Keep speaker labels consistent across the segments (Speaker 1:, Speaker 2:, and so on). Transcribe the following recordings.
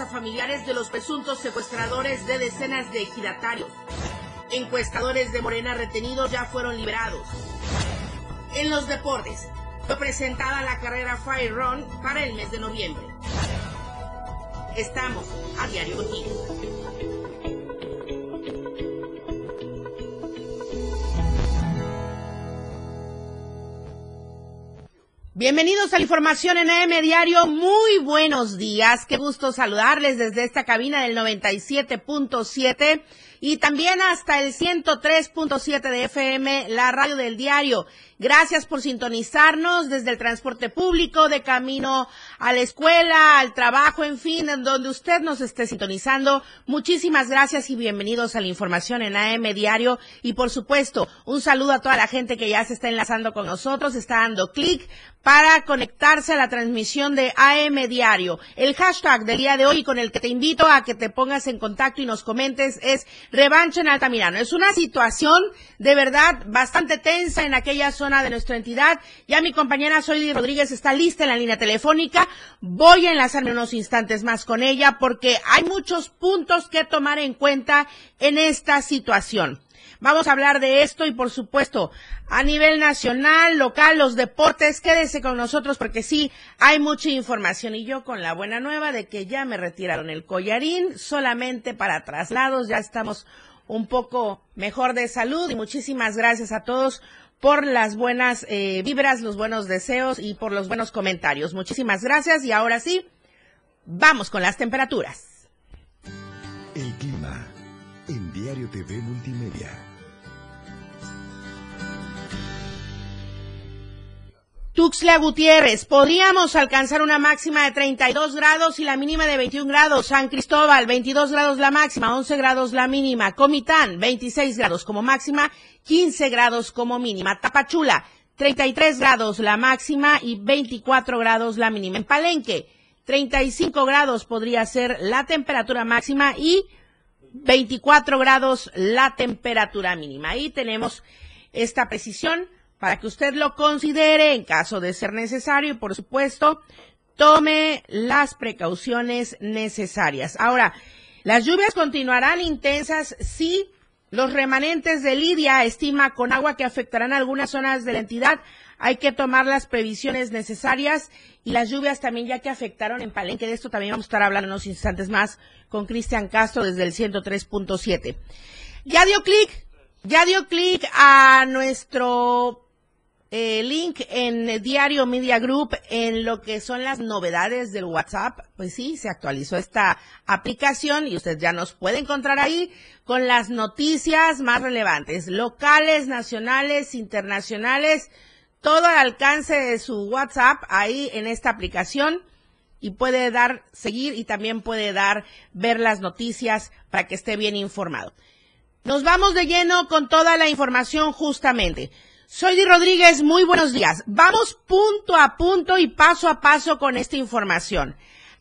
Speaker 1: a familiares de los presuntos secuestradores de decenas de ejidatarios. Encuestadores de Morena retenidos ya fueron liberados. En los deportes, fue presentada la carrera Fire Run para el mes de noviembre. Estamos a diario contigo. Bienvenidos a la información en AM Diario. Muy buenos días. Qué gusto saludarles desde esta cabina del 97.7 y también hasta el 103.7 de FM, la radio del diario. Gracias por sintonizarnos desde el transporte público, de camino a la escuela, al trabajo, en fin, en donde usted nos esté sintonizando. Muchísimas gracias y bienvenidos a la información en AM Diario. Y por supuesto, un saludo a toda la gente que ya se está enlazando con nosotros, está dando clic para conectarse a la transmisión de AM Diario. El hashtag del día de hoy con el que te invito a que te pongas en contacto y nos comentes es revancha en Altamirano. Es una situación de verdad bastante tensa en aquella zona de nuestra entidad. Ya mi compañera Soydi Rodríguez está lista en la línea telefónica. Voy a enlazarme unos instantes más con ella porque hay muchos puntos que tomar en cuenta en esta situación. Vamos a hablar de esto y por supuesto a nivel nacional, local, los deportes, quédese con nosotros porque sí, hay mucha información y yo con la buena nueva de que ya me retiraron el collarín solamente para traslados, ya estamos un poco mejor de salud y muchísimas gracias a todos por las buenas eh, vibras, los buenos deseos y por los buenos comentarios. Muchísimas gracias y ahora sí, vamos con las temperaturas.
Speaker 2: TV Multimedia.
Speaker 1: Tuxtla Gutiérrez, podríamos alcanzar una máxima de 32 grados y la mínima de 21 grados. San Cristóbal, 22 grados la máxima, 11 grados la mínima. Comitán, 26 grados como máxima, 15 grados como mínima. Tapachula, 33 grados la máxima y 24 grados la mínima. En Palenque, 35 grados podría ser la temperatura máxima y 24 grados la temperatura mínima. Ahí tenemos esta precisión para que usted lo considere en caso de ser necesario y, por supuesto, tome las precauciones necesarias. Ahora, las lluvias continuarán intensas si los remanentes de Lidia estima con agua que afectarán algunas zonas de la entidad. Hay que tomar las previsiones necesarias y las lluvias también ya que afectaron en Palenque. De esto también vamos a estar hablando unos instantes más con Cristian Castro desde el 103.7. Ya dio clic, ya dio clic a nuestro eh, link en Diario Media Group en lo que son las novedades del WhatsApp. Pues sí, se actualizó esta aplicación y usted ya nos puede encontrar ahí con las noticias más relevantes, locales, nacionales, internacionales, todo al alcance de su WhatsApp ahí en esta aplicación y puede dar, seguir y también puede dar, ver las noticias para que esté bien informado. Nos vamos de lleno con toda la información justamente. Soy Di Rodríguez, muy buenos días. Vamos punto a punto y paso a paso con esta información.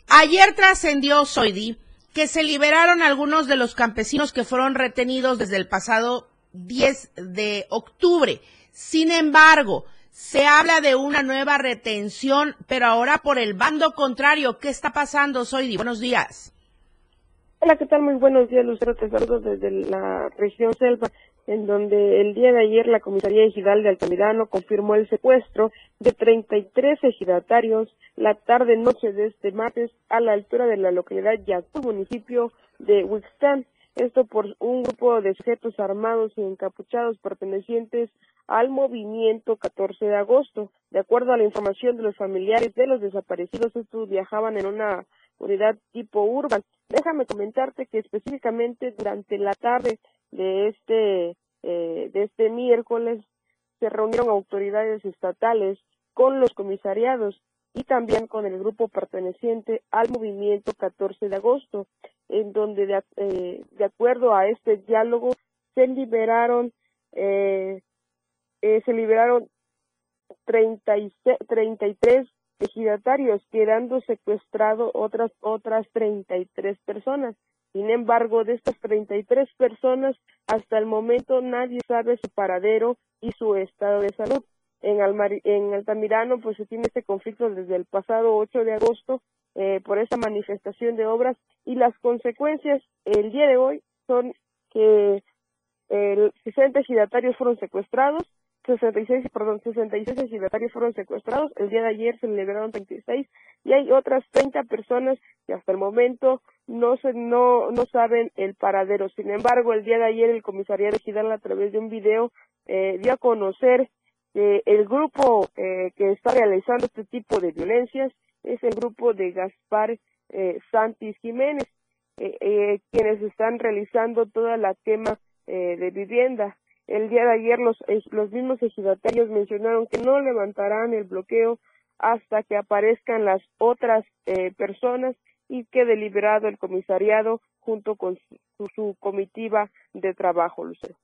Speaker 1: Ayer trascendió Soidi que se liberaron algunos de los campesinos que fueron retenidos desde el pasado 10 de octubre. Sin embargo, se habla de una nueva retención, pero ahora por el bando contrario. ¿Qué está pasando, Soidi? Buenos días.
Speaker 3: Hola, ¿qué tal? Muy buenos días, Lucero. Te saludo desde la región Selva en donde el día de ayer la Comisaría Ejidal de Altamirano confirmó el secuestro de 33 ejidatarios la tarde-noche de este martes a la altura de la localidad Yacú, municipio de Huixtán. Esto por un grupo de sujetos armados y encapuchados pertenecientes al movimiento 14 de agosto. De acuerdo a la información de los familiares de los desaparecidos, estos viajaban en una unidad tipo urban. Déjame comentarte que específicamente durante la tarde de este, eh, de este miércoles se reunieron autoridades estatales con los comisariados y también con el grupo perteneciente al movimiento 14 de agosto, en donde de, eh, de acuerdo a este diálogo se liberaron eh, eh, se liberaron 30 y, 33 ejidatarios, quedando secuestrado otras otras 33 personas. Sin embargo, de estas 33 personas, hasta el momento nadie sabe su paradero y su estado de salud. En, en Altamirano, pues se tiene este conflicto desde el pasado 8 de agosto por esta manifestación de obras y las consecuencias el día de hoy son que el 60 ejidatarios fueron secuestrados, 66, perdón, 66 ejidatarios fueron secuestrados, el día de ayer se liberaron 36 y hay otras 30 personas que hasta el momento no se, no, no saben el paradero. Sin embargo, el día de ayer el comisariado ejidal a través de un video eh, dio a conocer que el grupo eh, que está realizando este tipo de violencias es el grupo de Gaspar eh, Santis Jiménez, eh, eh, quienes están realizando toda la quema eh, de vivienda. El día de ayer los, los mismos ejidatarios mencionaron que no levantarán el bloqueo hasta que aparezcan las otras eh, personas y quede liberado el comisariado junto con su, su comitiva de trabajo, Lucero.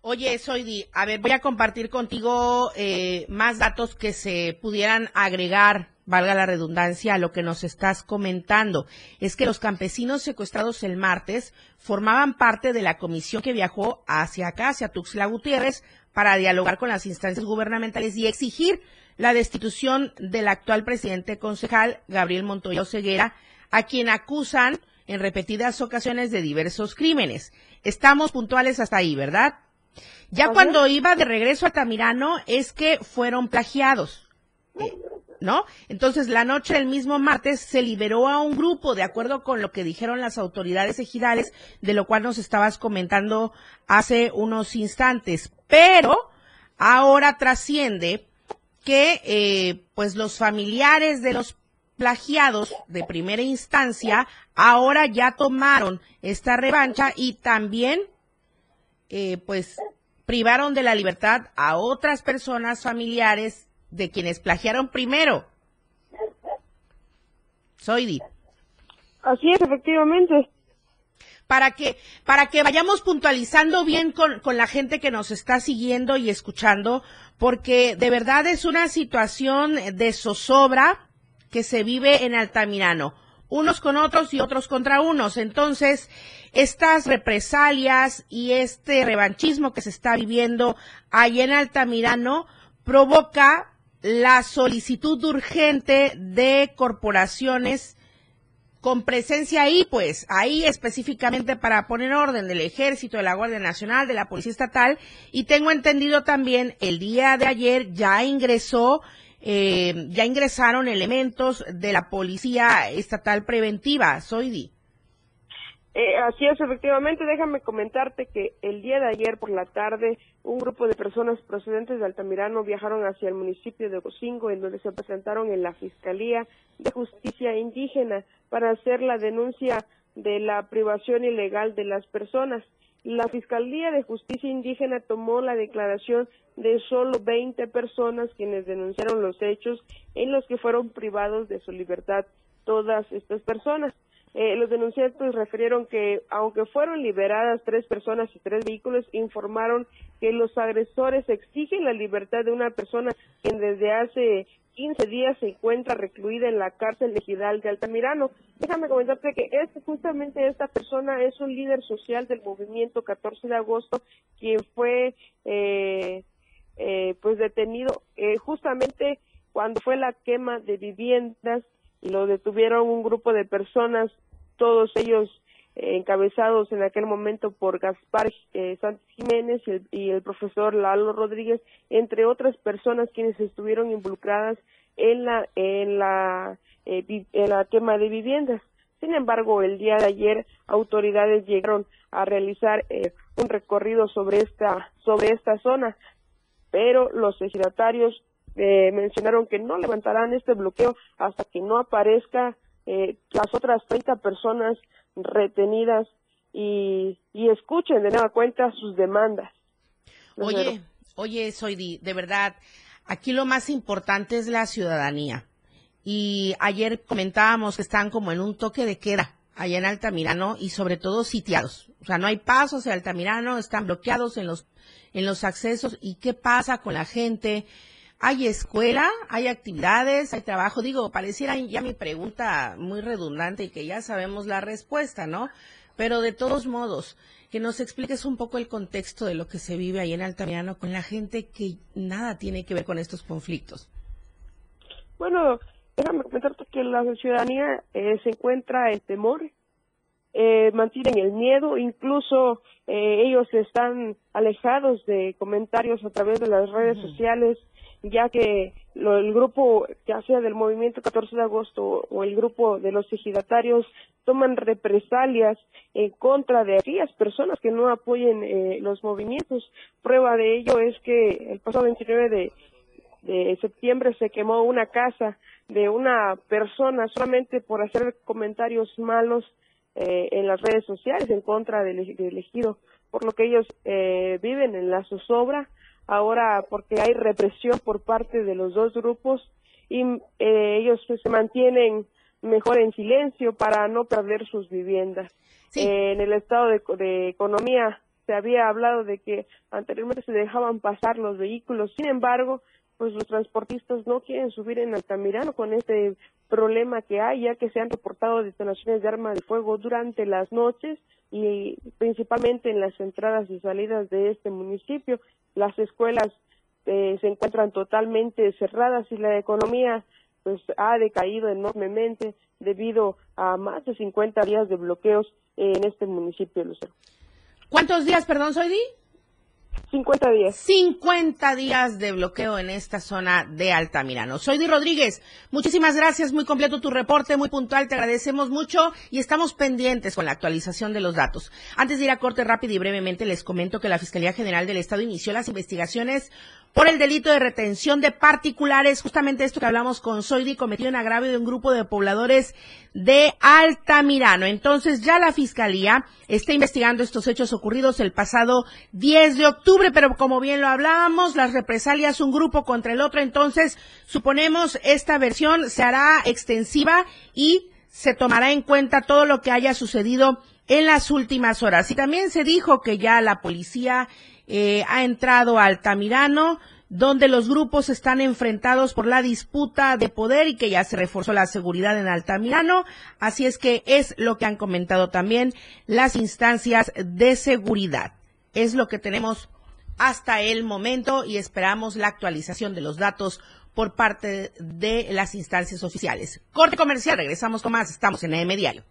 Speaker 1: Oye, Soidi, a ver, voy a compartir contigo eh, más datos que se pudieran agregar, valga la redundancia, a lo que nos estás comentando. Es que los campesinos secuestrados el martes formaban parte de la comisión que viajó hacia acá, hacia Tuxtla Gutiérrez, para dialogar con las instancias gubernamentales y exigir la destitución del actual presidente concejal, Gabriel Montoya Ceguera, a quien acusan en repetidas ocasiones de diversos crímenes. Estamos puntuales hasta ahí, ¿verdad? Ya cuando iba de regreso a Tamirano es que fueron plagiados, eh, Entonces la noche del mismo martes se liberó a un grupo, de acuerdo con lo que dijeron las autoridades ejidales, de lo cual nos estabas comentando hace unos instantes. Pero ahora trasciende que, eh, pues los familiares de los plagiados de primera instancia ahora ya tomaron esta revancha y también eh, pues privaron de la libertad a otras personas familiares de quienes plagiaron primero. Soy
Speaker 3: Así es, efectivamente.
Speaker 1: Para que, para que vayamos puntualizando bien con, con la gente que nos está siguiendo y escuchando, porque de verdad es una situación de zozobra que se vive en Altamirano unos con otros y otros contra unos. Entonces, estas represalias y este revanchismo que se está viviendo ahí en Altamirano provoca la solicitud urgente de corporaciones con presencia ahí, pues, ahí específicamente para poner orden del ejército, de la Guardia Nacional, de la Policía Estatal, y tengo entendido también el día de ayer ya ingresó eh, ya ingresaron elementos de la Policía Estatal Preventiva. Soidi.
Speaker 3: Eh, así es, efectivamente. Déjame comentarte que el día de ayer por la tarde un grupo de personas procedentes de Altamirano viajaron hacia el municipio de Gocingo, en donde se presentaron en la Fiscalía de Justicia Indígena para hacer la denuncia de la privación ilegal de las personas. La Fiscalía de Justicia Indígena tomó la declaración de solo 20 personas quienes denunciaron los hechos en los que fueron privados de su libertad todas estas personas. Eh, los denunciantes refirieron que, aunque fueron liberadas tres personas y tres vehículos, informaron que los agresores exigen la libertad de una persona quien desde hace 15 días se encuentra recluida en la cárcel ejidal de Altamirano. Déjame comentarte que este, justamente esta persona es un líder social del movimiento 14 de agosto, quien fue eh, eh, pues detenido eh, justamente cuando fue la quema de viviendas lo detuvieron un grupo de personas, todos ellos encabezados en aquel momento por Gaspar eh, Sánchez Jiménez y el, profesor Lalo Rodríguez, entre otras personas quienes estuvieron involucradas en la en la eh, en la quema de viviendas. Sin embargo, el día de ayer autoridades llegaron a realizar eh, un recorrido sobre esta sobre esta zona, pero los ejidatarios eh, mencionaron que no levantarán este bloqueo hasta que no aparezca eh, las otras 30 personas retenidas y, y escuchen de nueva cuenta sus demandas.
Speaker 1: Oye, oye, Soidi, de verdad, aquí lo más importante es la ciudadanía. Y ayer comentábamos que están como en un toque de queda allá en Altamirano y sobre todo sitiados. O sea, no hay pasos en Altamirano, están bloqueados en los, en los accesos. ¿Y qué pasa con la gente? Hay escuela, hay actividades, hay trabajo. Digo, pareciera ya mi pregunta muy redundante y que ya sabemos la respuesta, ¿no? Pero de todos modos, que nos expliques un poco el contexto de lo que se vive ahí en Altamirano con la gente que nada tiene que ver con estos conflictos.
Speaker 3: Bueno, déjame comentarte que la ciudadanía eh, se encuentra en temor, eh, mantienen el miedo, incluso eh, ellos están alejados de comentarios a través de las redes sociales, ya que lo, el grupo, ya sea del movimiento 14 de agosto o el grupo de los ejidatarios, toman represalias en contra de aquellas personas que no apoyen eh, los movimientos. Prueba de ello es que el pasado 29 de, septiembre se quemó una casa de una persona solamente por hacer comentarios malos eh, en las redes sociales en contra del, elegido, por lo que ellos eh, viven en la zozobra ahora porque hay represión por parte de los dos grupos y eh, ellos pues, se mantienen mejor en silencio para no perder sus viviendas. Eh, en el estado de, de economía se había hablado de que anteriormente se dejaban pasar los vehículos, sin embargo, pues los transportistas no quieren subir en Altamirano con este problema que hay, ya que se han reportado detonaciones de armas de fuego durante las noches y principalmente en las entradas y salidas de este municipio. Las escuelas eh, se encuentran totalmente cerradas y la economía pues ha decaído enormemente debido a más de 50 días de bloqueos en este municipio, Lucero.
Speaker 1: ¿Cuántos días, perdón, Soidi?
Speaker 3: 50 días.
Speaker 1: 50 días de bloqueo en esta zona de Altamirano. Soy Di Rodríguez. Muchísimas gracias. Muy completo tu reporte, muy puntual. Te agradecemos mucho y estamos pendientes con la actualización de los datos. Antes de ir a corte rápido y brevemente, les comento que la Fiscalía General del Estado inició las investigaciones por el delito de retención de particulares, justamente esto que hablamos con Soidi, cometido en agravio de un grupo de pobladores de Altamirano. Entonces ya la Fiscalía está investigando estos hechos ocurridos el pasado 10 de octubre, pero como bien lo hablábamos, las represalias un grupo contra el otro, entonces suponemos esta versión se hará extensiva y se tomará en cuenta todo lo que haya sucedido en las últimas horas. Y también se dijo que ya la policía eh, ha entrado a Altamirano, donde los grupos están enfrentados por la disputa de poder y que ya se reforzó la seguridad en Altamirano. Así es que es lo que han comentado también las instancias de seguridad. Es lo que tenemos hasta el momento y esperamos la actualización de los datos por parte de las instancias oficiales. Corte comercial, regresamos con más, estamos en EM Diario.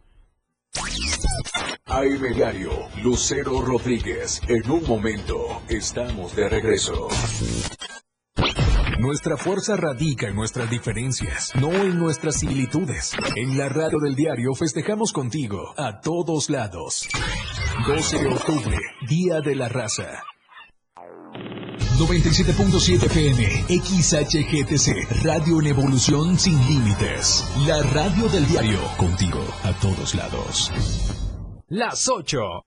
Speaker 2: AM Diario, Lucero Rodríguez. En un momento, estamos de regreso. Nuestra fuerza radica en nuestras diferencias, no en nuestras similitudes. En la radio del diario festejamos contigo a todos lados. 12 de octubre, Día de la Raza. 97.7 PM, XHGTC, Radio en Evolución Sin Límites. La radio del diario, contigo a todos lados.
Speaker 4: Las 8,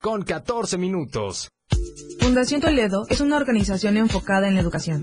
Speaker 4: con 14 minutos.
Speaker 5: Fundación Toledo es una organización enfocada en la educación.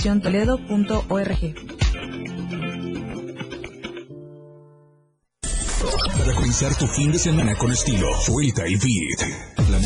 Speaker 5: www.fundaciontoledo.org.
Speaker 2: Para comenzar tu fin de semana con estilo, suelta y beat.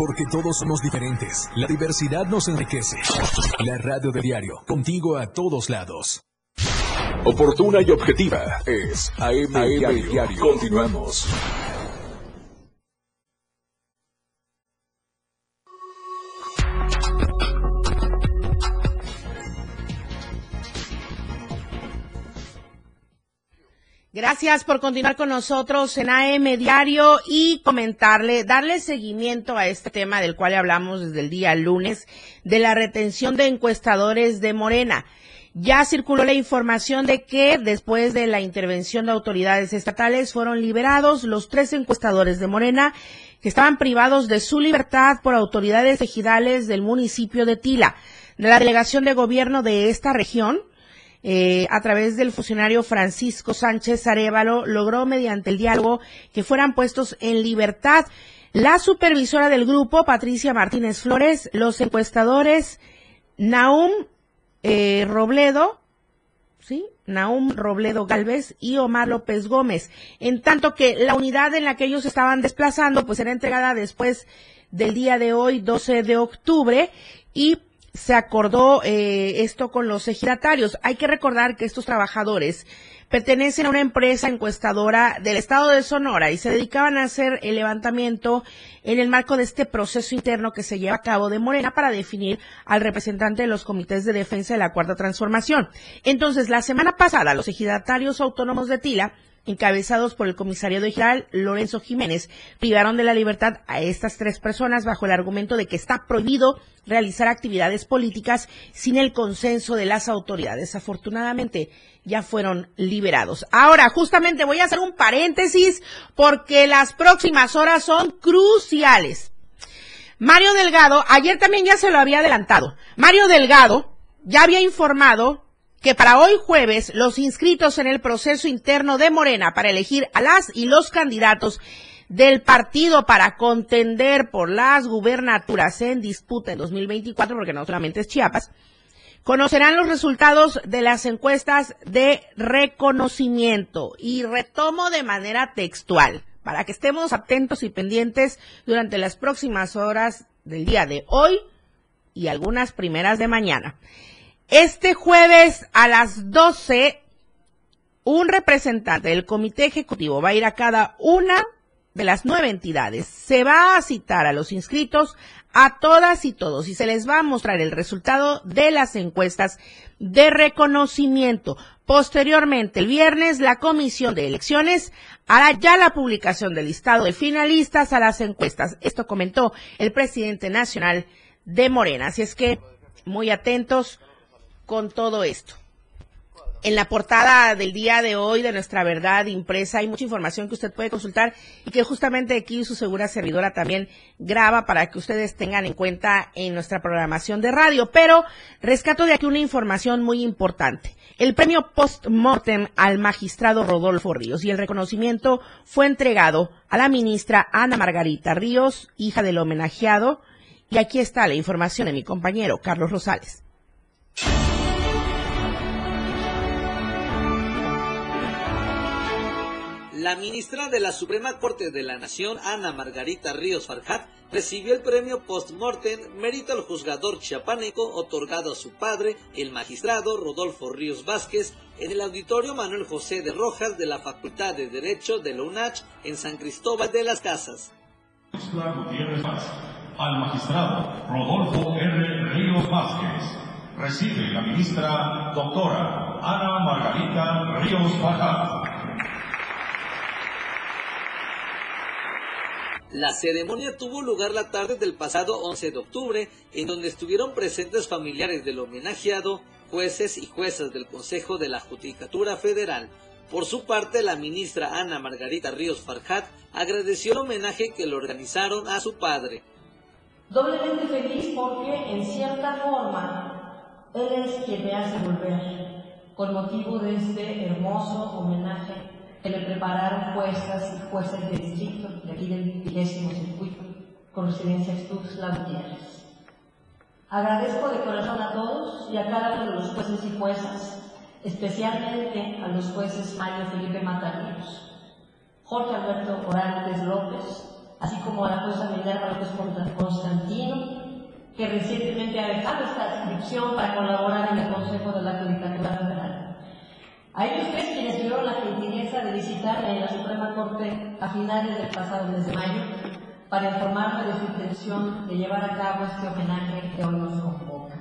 Speaker 2: Porque todos somos diferentes. La diversidad nos enriquece. La radio del diario. Contigo a todos lados. Oportuna y objetiva es AM, diario. Continuamos.
Speaker 1: Gracias por continuar con nosotros en AM Diario y comentarle, darle seguimiento a este tema del cual hablamos desde el día lunes de la retención de encuestadores de Morena. Ya circuló la información de que después de la intervención de autoridades estatales fueron liberados los tres encuestadores de Morena que estaban privados de su libertad por autoridades ejidales del municipio de Tila. De la delegación de gobierno de esta región, eh, a través del funcionario Francisco Sánchez Arevalo, logró mediante el diálogo que fueran puestos en libertad la supervisora del grupo, Patricia Martínez Flores, los encuestadores Naum eh, Robledo, ¿sí? Naum Robledo Galvez y Omar López Gómez. En tanto que la unidad en la que ellos estaban desplazando, pues será entregada después del día de hoy, 12 de octubre, y se acordó eh, esto con los ejidatarios. Hay que recordar que estos trabajadores pertenecen a una empresa encuestadora del estado de Sonora y se dedicaban a hacer el levantamiento en el marco de este proceso interno que se lleva a cabo de Morena para definir al representante de los comités de defensa de la Cuarta Transformación. Entonces, la semana pasada, los ejidatarios autónomos de Tila encabezados por el comisario de Lorenzo Jiménez, privaron de la libertad a estas tres personas bajo el argumento de que está prohibido realizar actividades políticas sin el consenso de las autoridades. Afortunadamente, ya fueron liberados. Ahora, justamente voy a hacer un paréntesis porque las próximas horas son cruciales. Mario Delgado, ayer también ya se lo había adelantado. Mario Delgado ya había informado que para hoy jueves los inscritos en el proceso interno de Morena para elegir a las y los candidatos del partido para contender por las gubernaturas en disputa en 2024, porque no solamente es Chiapas, conocerán los resultados de las encuestas de reconocimiento y retomo de manera textual para que estemos atentos y pendientes durante las próximas horas del día de hoy y algunas primeras de mañana. Este jueves a las 12, un representante del comité ejecutivo va a ir a cada una de las nueve entidades. Se va a citar a los inscritos, a todas y todos, y se les va a mostrar el resultado de las encuestas de reconocimiento. Posteriormente, el viernes, la Comisión de Elecciones hará ya la publicación del listado de finalistas a las encuestas. Esto comentó el presidente nacional de Morena. Así es que, muy atentos con todo esto. En la portada del día de hoy de Nuestra Verdad impresa hay mucha información que usted puede consultar y que justamente aquí su segura servidora también graba para que ustedes tengan en cuenta en nuestra programación de radio. Pero rescato de aquí una información muy importante. El premio post-mortem al magistrado Rodolfo Ríos y el reconocimiento fue entregado a la ministra Ana Margarita Ríos, hija del homenajeado. Y aquí está la información de mi compañero Carlos Rosales.
Speaker 6: La ministra de la Suprema Corte de la Nación, Ana Margarita Ríos Farjat, recibió el premio post-mortem Mérito al Juzgador Chiapánico otorgado a su padre, el magistrado Rodolfo Ríos Vázquez, en el Auditorio Manuel José de Rojas de la Facultad de Derecho de la UNACH en San Cristóbal de las Casas.
Speaker 7: Al magistrado Rodolfo R. Ríos Vázquez recibe la ministra doctora Ana Margarita Ríos Farjat.
Speaker 6: La ceremonia tuvo lugar la tarde del pasado 11 de octubre, en donde estuvieron presentes familiares del homenajeado, jueces y juezas del Consejo de la Judicatura Federal. Por su parte, la ministra Ana Margarita Ríos Farjat agradeció el homenaje que le organizaron a su padre.
Speaker 8: Doblemente feliz porque, en cierta forma, él es quien me hace volver, con motivo de este hermoso homenaje que le prepararon juezas y jueces de distrito de aquí del vigésimo circuito con residencia Tuxtla Gutiérrez. Agradezco de corazón a todos y a cada uno de los jueces y juezas, especialmente a los jueces Mario Felipe Matarillos, Jorge Alberto Morales López, así como a la jueza Minerva López Constantino, que recientemente ha dejado esta inscripción para colaborar en el Consejo de la Judicatura Federal. A ellos tres quienes tuvieron la gentileza de visitar en la Suprema Corte a finales del pasado mes de mayo para informarme de su intención de llevar a cabo este homenaje que hoy nos convoca.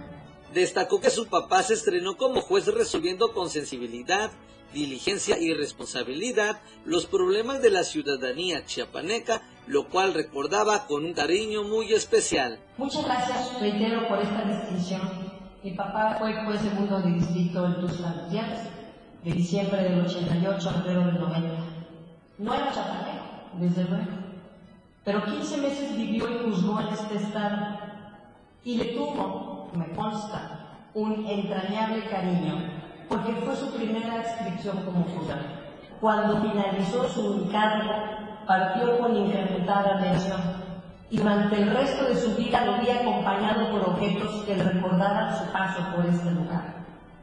Speaker 6: Destacó que su papá se estrenó como juez resolviendo con sensibilidad, diligencia y responsabilidad los problemas de la ciudadanía chiapaneca, lo cual recordaba con un cariño muy especial.
Speaker 8: Muchas gracias, reitero, por esta distinción. Mi papá fue juez segundo de distrito en Tuxtla de diciembre del 88 a febrero del 90. No era chapaneco, desde luego, pero 15 meses vivió y juzgó en este estado y le tuvo, me consta, un entrañable cariño porque fue su primera inscripción como juzgado. Cuando finalizó su encargo, partió con incrementada atención y durante el resto de su vida lo vi acompañado por objetos que le recordaban su paso por este lugar.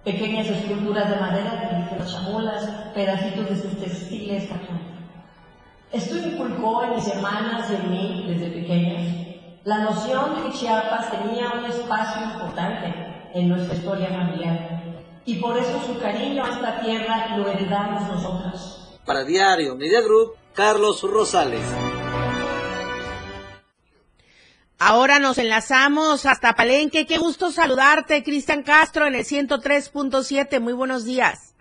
Speaker 8: Pequeñas esculturas de madera de pedacitos de sus textiles, Esto inculcó en mis hermanas y en mí, desde pequeñas, la noción de que Chiapas tenía un espacio importante en nuestra historia familiar y por eso su cariño a esta tierra lo heredamos nosotros.
Speaker 6: Para Diario Media Group, Carlos Rosales.
Speaker 1: Ahora nos enlazamos hasta Palenque. Qué gusto saludarte, Cristian Castro, en el 103.7. Muy buenos días.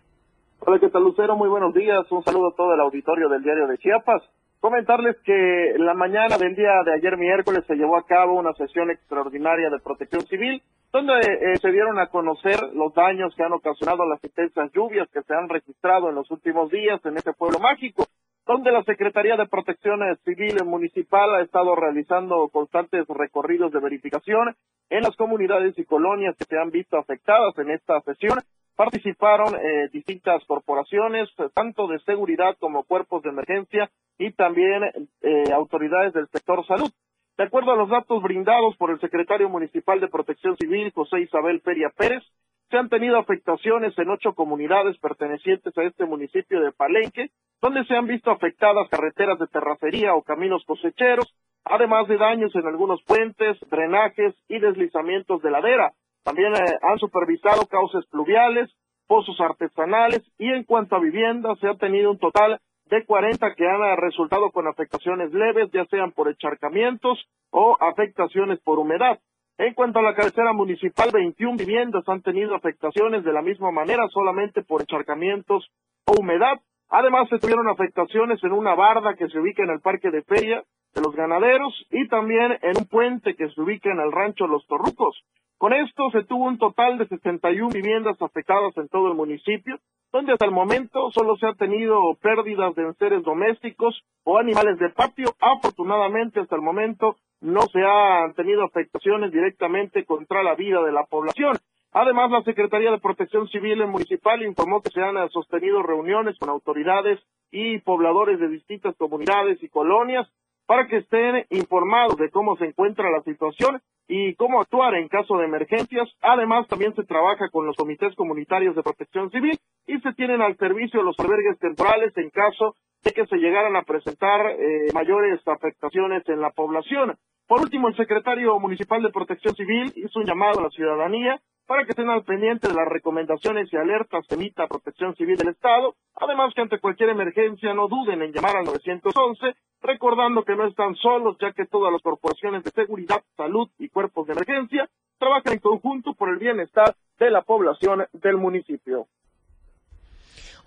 Speaker 9: Hola, ¿qué tal, Lucero? Muy buenos días. Un saludo a todo el auditorio del Diario de Chiapas. Comentarles que la mañana del día de ayer miércoles se llevó a cabo una sesión extraordinaria de protección civil donde eh, se dieron a conocer los daños que han ocasionado las intensas lluvias que se han registrado en los últimos días en este pueblo mágico, donde la Secretaría de Protección Civil Municipal ha estado realizando constantes recorridos de verificación en las comunidades y colonias que se han visto afectadas en esta sesión. Participaron eh, distintas corporaciones, tanto de seguridad como cuerpos de emergencia y también eh, autoridades del sector salud. De acuerdo a los datos brindados por el secretario municipal de Protección Civil, José Isabel Peria Pérez, se han tenido afectaciones en ocho comunidades pertenecientes a este municipio de Palenque, donde se han visto afectadas carreteras de terracería o caminos cosecheros, además de daños en algunos puentes, drenajes y deslizamientos de ladera. También eh, han supervisado cauces pluviales, pozos artesanales y en cuanto a viviendas se ha tenido un total de 40 que han resultado con afectaciones leves, ya sean por encharcamientos o afectaciones por humedad. En cuanto a la cabecera municipal, 21 viviendas han tenido afectaciones de la misma manera, solamente por encharcamientos o humedad. Además, se tuvieron afectaciones en una barda que se ubica en el Parque de Feria de los Ganaderos y también en un puente que se ubica en el Rancho Los Torrucos. Con esto se tuvo un total de 61 viviendas afectadas en todo el municipio, donde hasta el momento solo se ha tenido pérdidas de seres domésticos o animales de patio. Afortunadamente, hasta el momento no se han tenido afectaciones directamente contra la vida de la población. Además, la Secretaría de Protección Civil Municipal informó que se han sostenido reuniones con autoridades y pobladores de distintas comunidades y colonias para que estén informados de cómo se encuentra la situación y cómo actuar en caso de emergencias. Además, también se trabaja con los comités comunitarios de protección civil y se tienen al servicio los albergues temporales en caso de que se llegaran a presentar eh, mayores afectaciones en la población. Por último, el secretario municipal de protección civil hizo un llamado a la ciudadanía para que estén al pendiente de las recomendaciones y alertas que emita Protección Civil del Estado. Además que ante cualquier emergencia no duden en llamar al 911, recordando que no están solos, ya que todas las corporaciones de seguridad, salud y cuerpos de emergencia trabajan en conjunto por el bienestar de la población del municipio.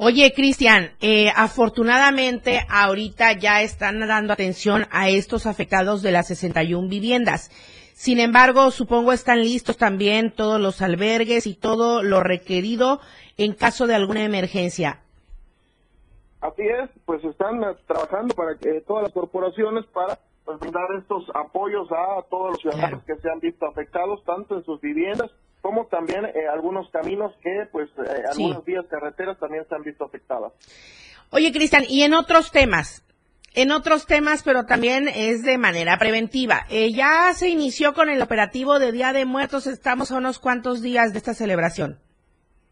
Speaker 1: Oye, Cristian, eh, afortunadamente ahorita ya están dando atención a estos afectados de las 61 viviendas. Sin embargo, supongo están listos también todos los albergues y todo lo requerido en caso de alguna emergencia.
Speaker 9: Así es, pues están trabajando para que todas las corporaciones para pues, brindar estos apoyos a todos los ciudadanos que se han visto afectados, tanto en sus viviendas como también eh, algunos caminos que, pues, eh, algunas vías carreteras también se han visto afectadas.
Speaker 1: Oye, Cristian, y en otros temas, en otros temas, pero también es de manera preventiva. Eh, ya se inició con el operativo de Día de Muertos, estamos a unos cuantos días de esta celebración.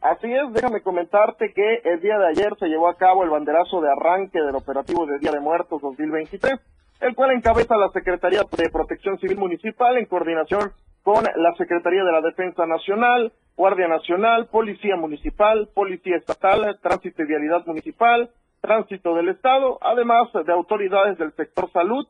Speaker 9: Así es, déjame comentarte que el día de ayer se llevó a cabo el banderazo de arranque del operativo de Día de Muertos 2023, el cual encabeza la Secretaría de Protección Civil Municipal en coordinación con la Secretaría de la Defensa Nacional, Guardia Nacional, Policía Municipal, Policía Estatal, Tránsito y Vialidad Municipal, Tránsito del Estado, además de autoridades del sector salud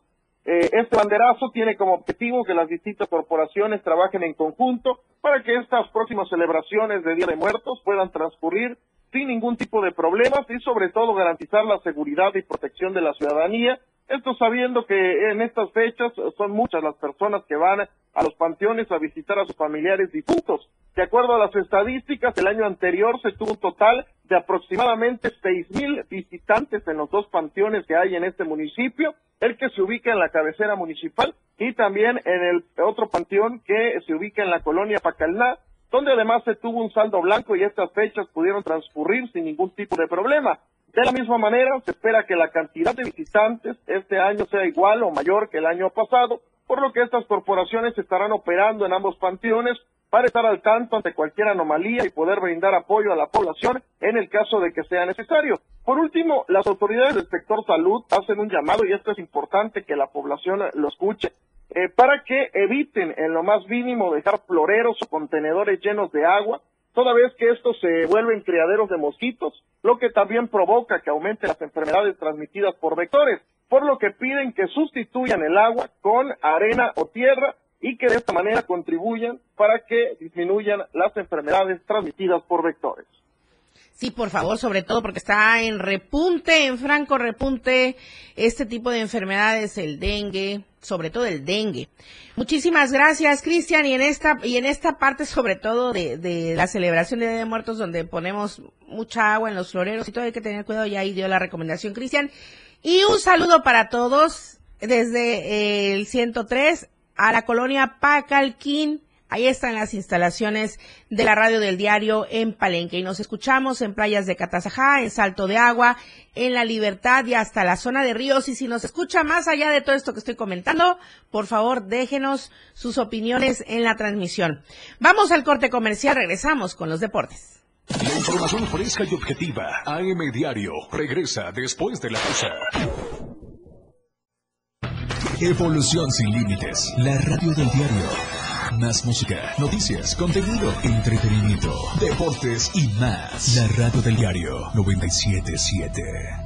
Speaker 9: Eh, este banderazo tiene como objetivo que las distintas corporaciones trabajen en conjunto para que estas próximas celebraciones de Día de Muertos puedan transcurrir sin ningún tipo de problemas y sobre todo garantizar la seguridad y protección de la ciudadanía. Esto sabiendo que en estas fechas son muchas las personas que van a los panteones a visitar a sus familiares difuntos. De acuerdo a las estadísticas, el año anterior se tuvo un total de aproximadamente seis mil visitantes en los dos panteones que hay en este municipio, el que se ubica en la cabecera municipal y también en el otro panteón que se ubica en la colonia Pacalná, donde además se tuvo un saldo blanco y estas fechas pudieron transcurrir sin ningún tipo de problema. De la misma manera, se espera que la cantidad de visitantes este año sea igual o mayor que el año pasado, por lo que estas corporaciones estarán operando en ambos panteones para estar al tanto ante cualquier anomalía y poder brindar apoyo a la población en el caso de que sea necesario. Por último, las autoridades del sector salud hacen un llamado, y esto es importante que la población lo escuche, eh, para que eviten en lo más mínimo dejar floreros o contenedores llenos de agua, toda vez que estos se vuelven criaderos de mosquitos, lo que también provoca que aumenten las enfermedades transmitidas por vectores, por lo que piden que sustituyan el agua con arena o tierra y que de esta manera contribuyan para que disminuyan las enfermedades transmitidas por vectores.
Speaker 1: Sí, por favor, sobre todo porque está en repunte, en franco repunte, este tipo de enfermedades, el dengue, sobre todo el dengue. Muchísimas gracias, Cristian, y en esta y en esta parte sobre todo de, de la celebración de Día de Muertos donde ponemos mucha agua en los floreros y todo hay que tener cuidado, ya ahí dio la recomendación Cristian. Y un saludo para todos desde el 103 a la colonia Pacalquín. Ahí están las instalaciones de la radio del diario en Palenque y nos escuchamos en playas de Catazajá, en Salto de Agua, en La Libertad y hasta la zona de Ríos. Y si nos escucha más allá de todo esto que estoy comentando, por favor déjenos sus opiniones en la transmisión. Vamos al corte comercial, regresamos con los deportes.
Speaker 2: La información fresca y objetiva. AM Diario regresa después de la pausa. Evolución sin límites. La radio del diario. Más música, noticias, contenido, entretenimiento, deportes y más. La radio del diario 977.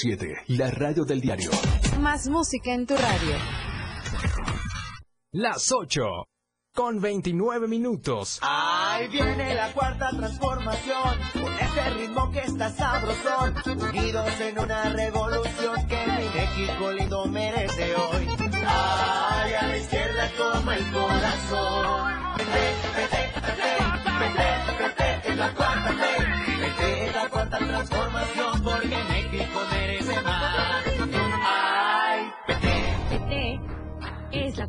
Speaker 2: la radio del diario.
Speaker 10: Más música en tu radio.
Speaker 4: Las 8 con 29 minutos.
Speaker 11: Ahí viene la cuarta transformación, con ese ritmo que está sabrosón, unidos en una revolución que mi México lindo merece hoy. Ay, a la izquierda toma el corazón. Vete, vete, vete, vete, vete, es la cuarta T. Vete, es la cuarta transformación,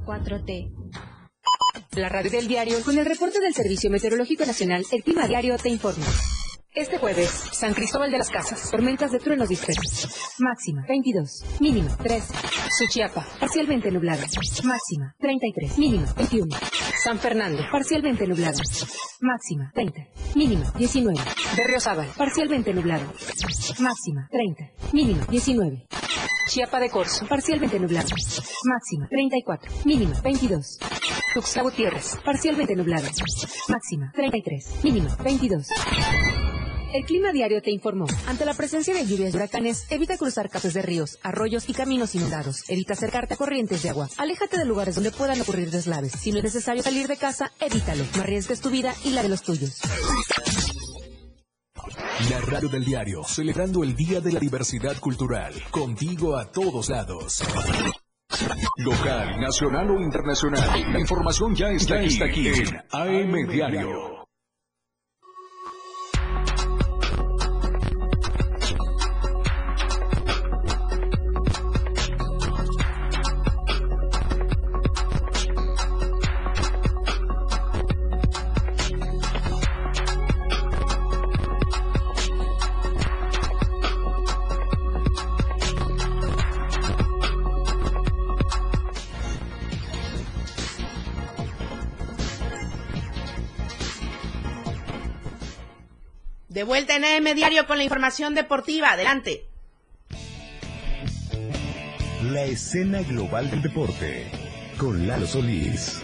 Speaker 12: 4T.
Speaker 8: La radio del diario, con el reporte del Servicio Meteorológico Nacional, el Clima Diario te informa. Este jueves, San Cristóbal de las Casas, tormentas de truenos dispersos. Máxima 22, mínima 13. Suchiapa, parcialmente nublada. Máxima 33, mínima 21. San Fernando, parcialmente nublado. Máxima 30, mínima 19. Berriozábal, parcialmente nublado. Máxima 30, mínima 19. Chiapa de Corzo, parcialmente nublado. Máxima 34, mínima 22. Tuxtla Gutiérrez, parcialmente nublado. Máxima 33, mínima 22. El clima diario te informó. Ante la presencia de lluvias y huracanes, evita cruzar cauces de ríos, arroyos y caminos inundados. Evita acercarte a corrientes de agua. Aléjate de lugares donde puedan ocurrir deslaves. Si no es necesario salir de casa, evítalo. No arriesgues tu vida y la de los tuyos.
Speaker 2: La radio del diario, celebrando el Día de la Diversidad Cultural. Contigo a todos lados. Local, nacional o internacional. La información ya está, aquí, está aquí en AM Diario.
Speaker 1: Diario con la información deportiva. Adelante.
Speaker 2: La escena global del deporte con Lalo Solís.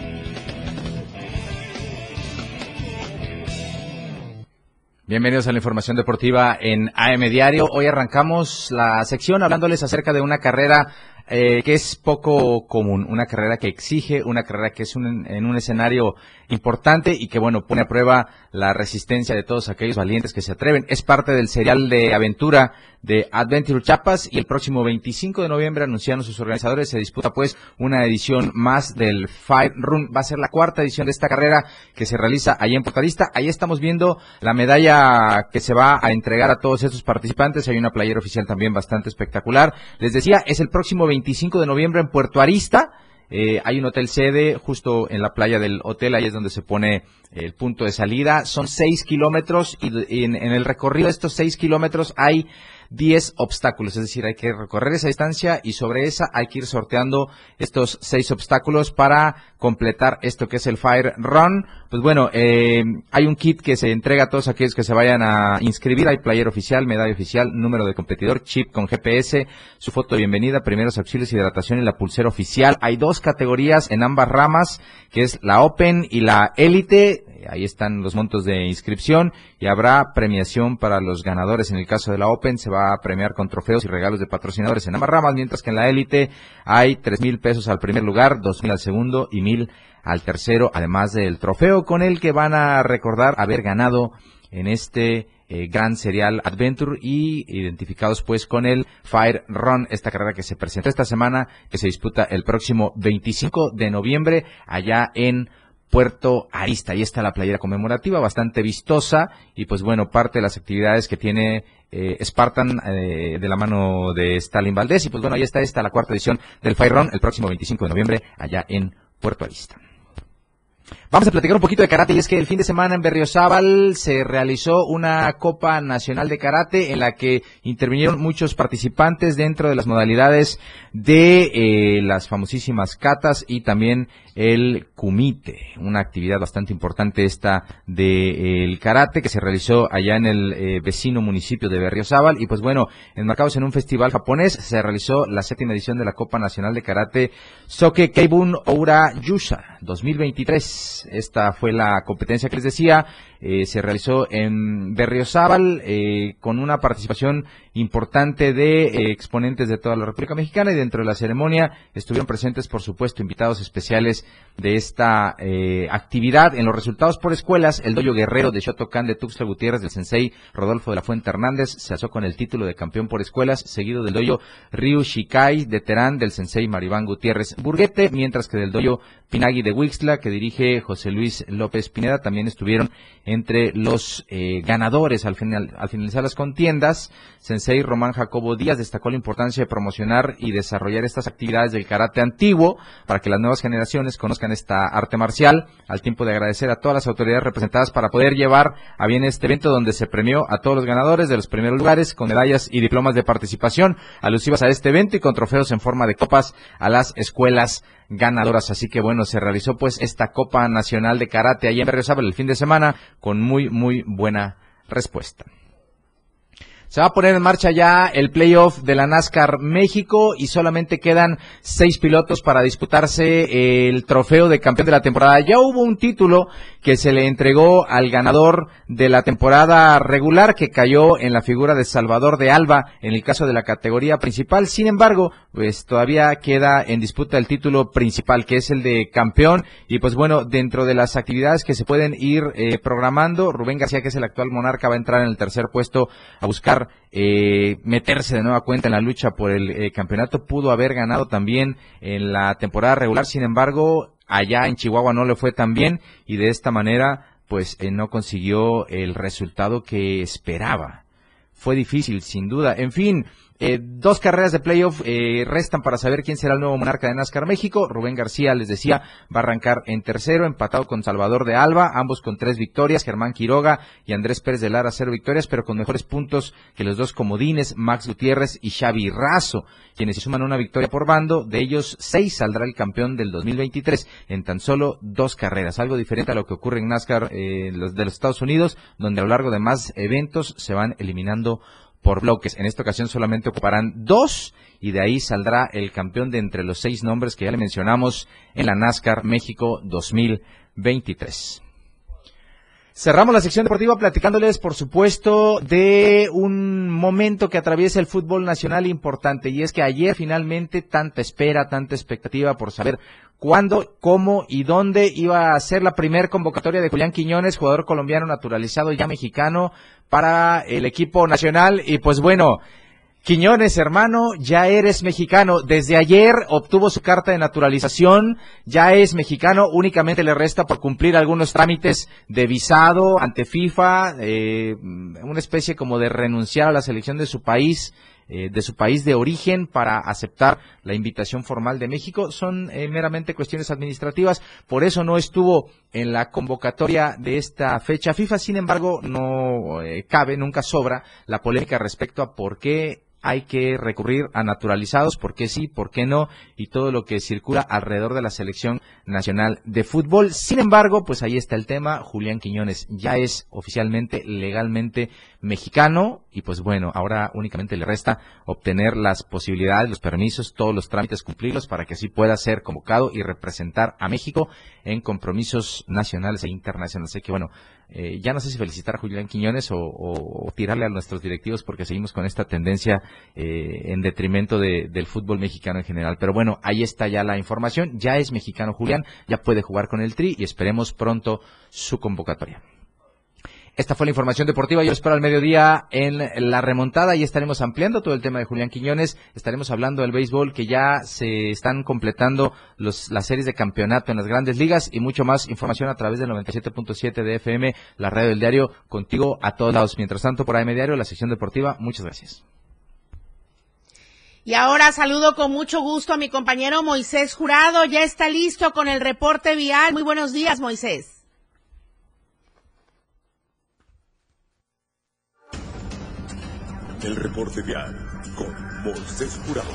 Speaker 13: Bienvenidos a la información deportiva en AM Diario. Hoy arrancamos la sección hablándoles acerca de una carrera eh, que es poco común, una carrera que exige, una carrera que es un, en un escenario importante y que, bueno, pone a prueba la resistencia de todos aquellos valientes que se atreven. Es parte del serial de aventura de Adventure Chiapas y el próximo 25 de noviembre anunciaron sus organizadores se disputa pues una edición más del Five Run. Va a ser la cuarta edición de esta carrera que se realiza allá en Portarista. Ahí estamos viendo la medalla que se va a entregar a todos estos participantes. Hay una playera oficial también bastante espectacular. Les decía, es el próximo 25 de noviembre en Puerto Arista. Eh, hay un hotel sede justo en la playa del hotel, ahí es donde se pone el punto de salida. Son seis kilómetros y en, en el recorrido de estos seis kilómetros hay 10 obstáculos, es decir, hay que recorrer esa distancia y sobre esa hay que ir sorteando estos seis obstáculos para completar esto que es el Fire Run. Pues bueno, eh, hay un kit que se entrega a todos aquellos que se vayan a inscribir. Hay player oficial, medalla oficial, número de competidor, chip con GPS, su foto bienvenida, primeros auxilios, hidratación y la pulsera oficial. Hay dos categorías en ambas ramas, que es la Open y la Elite ahí están los montos de inscripción y habrá premiación para los ganadores. En el caso de la Open se va a premiar con trofeos y regalos de patrocinadores en ambas ramas, mientras que en la élite hay tres mil pesos al primer lugar, dos mil al segundo y mil al tercero, además del trofeo con el que van a recordar haber ganado en este eh, gran serial Adventure y identificados pues con el Fire Run, esta carrera que se presenta esta semana, que se disputa el próximo 25 de noviembre allá en Puerto Arista. Ahí está la playera conmemorativa, bastante vistosa y pues bueno, parte de las actividades que tiene eh, Spartan eh, de la mano de Stalin Valdés. Y pues bueno, ahí está esta, la cuarta edición del Run, el próximo 25 de noviembre allá en Puerto Arista. Vamos a platicar un poquito de karate y es que el fin de semana en Berriozábal se realizó una Copa Nacional de Karate en la que intervinieron muchos participantes dentro de las modalidades de eh, las famosísimas catas y también el kumite, una actividad bastante importante esta del de, karate que se realizó allá en el eh, vecino municipio de Berriozábal y pues bueno, enmarcados en un festival japonés se realizó la séptima edición de la Copa Nacional de Karate Soke Keibun Oura Yusha 2023. Esta fue la competencia que les decía eh, se realizó en Berriozábal eh, con una participación importante de eh, exponentes de toda la República Mexicana y dentro de la ceremonia estuvieron presentes, por supuesto, invitados especiales de esta eh, actividad. En los resultados por escuelas, el doyo guerrero de Shotokan de Tuxtla Gutiérrez del Sensei Rodolfo de la Fuente Hernández se alzó con el título de campeón por escuelas, seguido del doyo Ryu Shikai de Terán del Sensei Maribán Gutiérrez Burguete, mientras que del doyo Pinagui de Wixla, que dirige José Luis López Pineda, también estuvieron entre los eh, ganadores al, final, al finalizar las contiendas. Sensei Román Jacobo Díaz destacó la importancia de promocionar y desarrollar estas actividades del karate antiguo para que las nuevas generaciones conozcan esta arte marcial, al tiempo de agradecer a todas las autoridades representadas para poder llevar a bien este evento donde se premió a todos los ganadores de los primeros lugares con medallas y diplomas de participación alusivas a este evento y con trofeos en forma de copas a las escuelas ganadoras. Así que bueno, se realizó pues esta Copa Nacional de Karate allá en Berriozábal el fin de semana con muy, muy buena respuesta. Se va a poner en marcha ya el playoff de la NASCAR México y solamente quedan seis pilotos para disputarse el trofeo de campeón de la temporada. Ya hubo un título que se le entregó al ganador de la temporada regular que cayó en la figura de Salvador de Alba en el caso de la categoría principal. Sin embargo, pues todavía queda en disputa el título principal que es el de campeón y pues bueno, dentro de las actividades que se pueden ir eh, programando, Rubén García que es el actual monarca va a entrar en el tercer puesto a buscar eh, meterse de nueva cuenta en la lucha por el eh, campeonato. Pudo haber ganado también en la temporada regular, sin embargo, allá en Chihuahua no le fue tan bien y de esta manera pues eh, no consiguió el resultado que esperaba. Fue difícil, sin duda. En fin, Eh, dos carreras de playoff eh, restan para saber quién será el nuevo monarca de NASCAR México. Rubén García, les decía, va a arrancar en tercero, empatado con Salvador de Alba, ambos con tres victorias. Germán Quiroga y Andrés Pérez de Lara, cero victorias, pero con mejores puntos que los dos comodines, Max Gutiérrez y Xavi Razo, quienes se suman una victoria por bando. De ellos, seis saldrá el campeón del 2023 en tan solo dos carreras. Algo diferente a lo que ocurre en NASCAR eh, de los Estados Unidos, donde a lo largo de más eventos se van eliminando por bloques. En esta ocasión solamente ocuparán dos y de ahí saldrá el campeón de entre los seis nombres que ya le mencionamos en la NASCAR México 2023. Cerramos la sección deportiva platicándoles, por supuesto, de un momento que atraviesa el fútbol nacional importante y es que ayer finalmente tanta espera, tanta expectativa por saber cuándo, cómo y dónde iba a ser la primer convocatoria de Julián Quiñones, jugador colombiano naturalizado ya mexicano para el equipo nacional. Y pues bueno, Quiñones, hermano, ya eres mexicano. Desde ayer obtuvo su carta de naturalización, ya es mexicano, únicamente le resta por cumplir algunos trámites de visado ante FIFA, eh, una especie como de renunciar a la selección de su país, eh, de su país de origen para aceptar la invitación formal de México. Son eh, meramente cuestiones administrativas, por eso no estuvo en la convocatoria de esta fecha FIFA. Sin embargo, no cabe, nunca sobra la polémica respecto a por qué hay que recurrir a naturalizados, por qué sí, por qué no, y todo lo que circula alrededor de la selección nacional de fútbol. Sin embargo, pues ahí está el tema. Julián Quiñones ya es oficialmente, legalmente mexicano, y pues bueno, ahora únicamente le resta obtener las posibilidades, los permisos, todos los trámites cumplirlos para que así pueda ser convocado y representar a México en compromisos nacionales e internacionales. Así que bueno, eh, ya no sé si felicitar a Julián Quiñones o, tirarle a nuestros directivos porque seguimos con esta tendencia eh, en detrimento del fútbol mexicano en general. Pero bueno, ahí está ya la información. Ya es mexicano Julián, ya puede jugar con el Tri y esperemos pronto su convocatoria. Esta fue la información deportiva. Yo espero al mediodía en la remontada y estaremos ampliando todo el tema de Julián Quiñones. Estaremos hablando del béisbol que ya se están completando las series de campeonato en las grandes ligas y mucho más información a través del 97.7 de FM, la radio del diario, contigo a todos lados. Mientras tanto, por AM Diario, la sección deportiva. Muchas gracias.
Speaker 1: Y ahora saludo con mucho gusto a mi compañero Moisés Jurado. Ya está listo con el reporte vial. Muy buenos días, Moisés.
Speaker 2: El reporte vial con Moisés Jurado.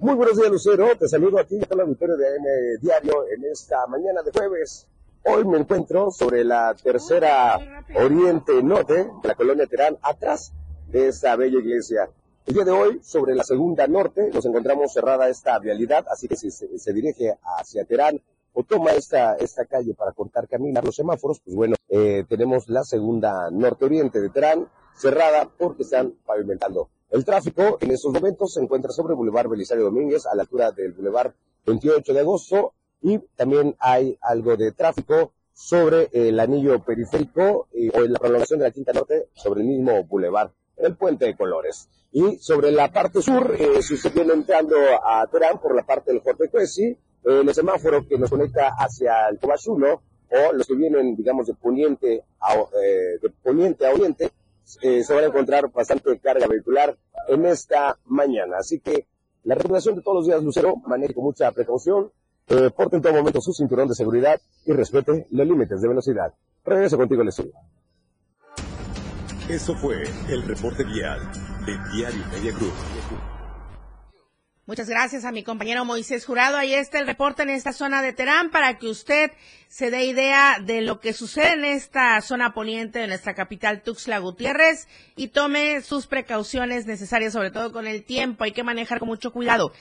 Speaker 14: Muy buenos días, Lucero. Te saludo aquí en la auditorio de AM Diario en esta mañana de jueves. Hoy me encuentro sobre la tercera Oriente Norte de la colonia Terán, atrás de esta bella iglesia. El día de hoy, sobre la segunda norte, nos encontramos cerrada esta vialidad, así que si se, dirige hacia Terán o toma esta, esta calle para cortar camino los semáforos, pues bueno, eh, tenemos la segunda norte-oriente de Terán cerrada porque están pavimentando. El tráfico en estos momentos se encuentra sobre el Boulevard Belisario Domínguez a la altura del Boulevard 28 de agosto y también hay algo de tráfico sobre el anillo periférico o en la prolongación de la Quinta Norte sobre el mismo Boulevard, el Puente de Colores. Y sobre la parte sur, eh, si usted viene entrando a Terán por la parte del Fuerte Cuesi, eh, el semáforo que nos conecta hacia el Cobachulo o los que vienen, digamos, de poniente a, eh, de poniente a oriente, eh, se van a encontrar bastante carga vehicular en esta mañana. Así que la recomendación de todos los días, Lucero, maneje con mucha precaución, eh, porte en todo momento su cinturón de seguridad y respete los límites de velocidad. Regreso contigo, estudio.
Speaker 2: Eso fue el reporte vial de Diario Media Group.
Speaker 1: Muchas gracias a mi compañero Moisés Jurado. Ahí está el reporte en esta zona de Terán para que usted se dé idea de lo que sucede en esta zona poniente de nuestra capital Tuxtla Gutiérrez y tome sus precauciones necesarias, sobre todo con el tiempo. Hay que manejar con mucho cuidado.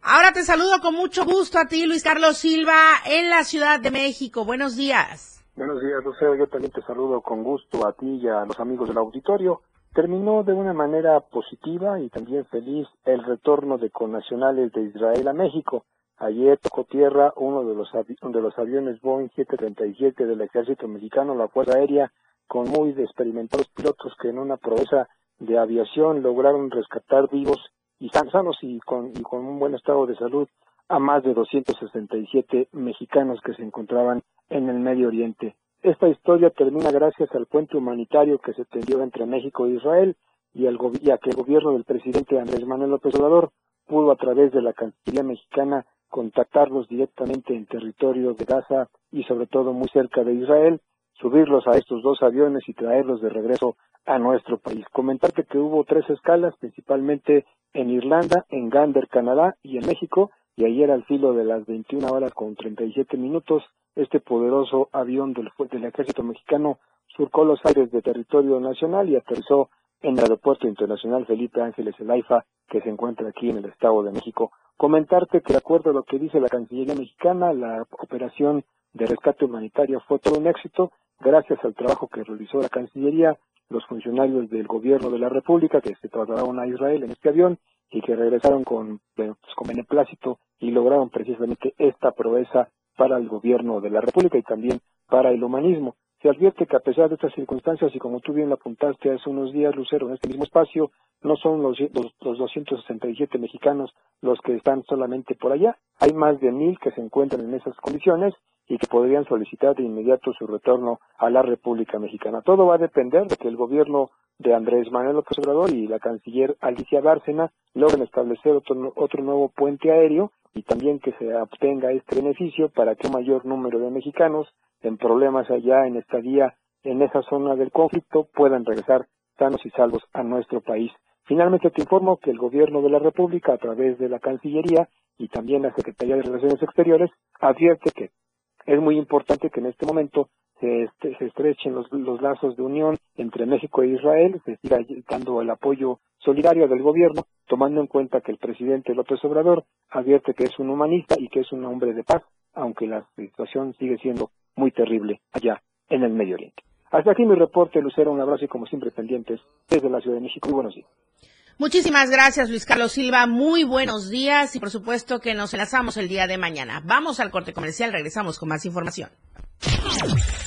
Speaker 1: Ahora te saludo con mucho gusto a ti, Luis Carlos Silva, en la Ciudad de México. Buenos días.
Speaker 15: Buenos días, Lucero. Yo también te saludo con gusto a ti y a los amigos del auditorio. Terminó de una manera positiva y también feliz el retorno de connacionales de Israel a México. Ayer tocó tierra uno de los, de los aviones Boeing 737 del ejército mexicano, la Fuerza Aérea, con muy experimentados pilotos que en una proeza de aviación lograron rescatar vivos y sanos y con, y con un buen estado de salud a más de 267 mexicanos que se encontraban en el Medio Oriente. Esta historia termina gracias al puente humanitario que se tendió entre México e Israel y, al a que el gobierno del presidente Andrés Manuel López Obrador pudo a través de la Cancillería mexicana contactarlos directamente en territorio de Gaza y sobre todo muy cerca de Israel, subirlos a estos dos aviones y traerlos de regreso a nuestro país. Comentarte que hubo tres escalas, principalmente en Irlanda, en Gander, Canadá y en México, y ayer al filo de las 21 horas con 37 minutos, este poderoso avión del, del ejército mexicano surcó los aires de territorio nacional y aterrizó en el Aeropuerto Internacional Felipe Ángeles El que se encuentra aquí en el Estado de México. Comentarte que de acuerdo a lo que dice la Cancillería mexicana, la operación de rescate humanitario fue todo un éxito gracias al trabajo que realizó la Cancillería, los funcionarios del gobierno de la República que se trasladaron a Israel en este avión y que regresaron con, pues, con beneplácito y lograron precisamente esta proeza para el gobierno de la República y también para el humanismo. Se advierte que a pesar de estas circunstancias, y como tú bien lo apuntaste hace unos días, Lucero, en este mismo espacio, no son los, los, los 267 mexicanos los que están solamente por allá. Hay más de mil que se encuentran en esas condiciones y que podrían solicitar de inmediato su retorno a la República Mexicana. Todo va a depender de que el gobierno de Andrés Manuel López Obrador y la canciller Alicia Bárcena logren establecer otro, otro nuevo puente aéreo y también que se obtenga este beneficio para que un mayor número de mexicanos en problemas allá en estadía en esa zona del conflicto puedan regresar sanos y salvos a nuestro país. Finalmente te informo que el gobierno de la República, a través de la Cancillería y también la Secretaría de Relaciones Exteriores, advierte que es muy importante que en este momento se, este, se estrechen los, los, lazos de unión entre México e Israel, se siga dando el apoyo solidario del gobierno, tomando en cuenta que el presidente López Obrador advierte que es un humanista y que es un hombre de paz, aunque la situación sigue siendo muy terrible allá en el Medio Oriente. Hasta aquí mi reporte, Lucero, un abrazo y como siempre pendientes desde la Ciudad de México. Muy buenos días.
Speaker 1: Muchísimas gracias, Luis Carlos Silva. Muy buenos días y por supuesto que nos enlazamos el día de mañana. Vamos al corte comercial, regresamos con más información.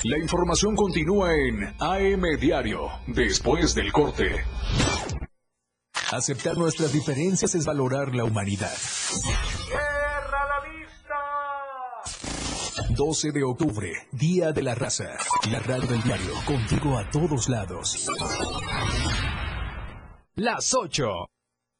Speaker 2: La información continúa en AM Diario, después del corte. Aceptar nuestras diferencias es valorar la humanidad. 12 de octubre, Día de la Raza. La radio del diario, contigo a todos lados.
Speaker 4: Las 8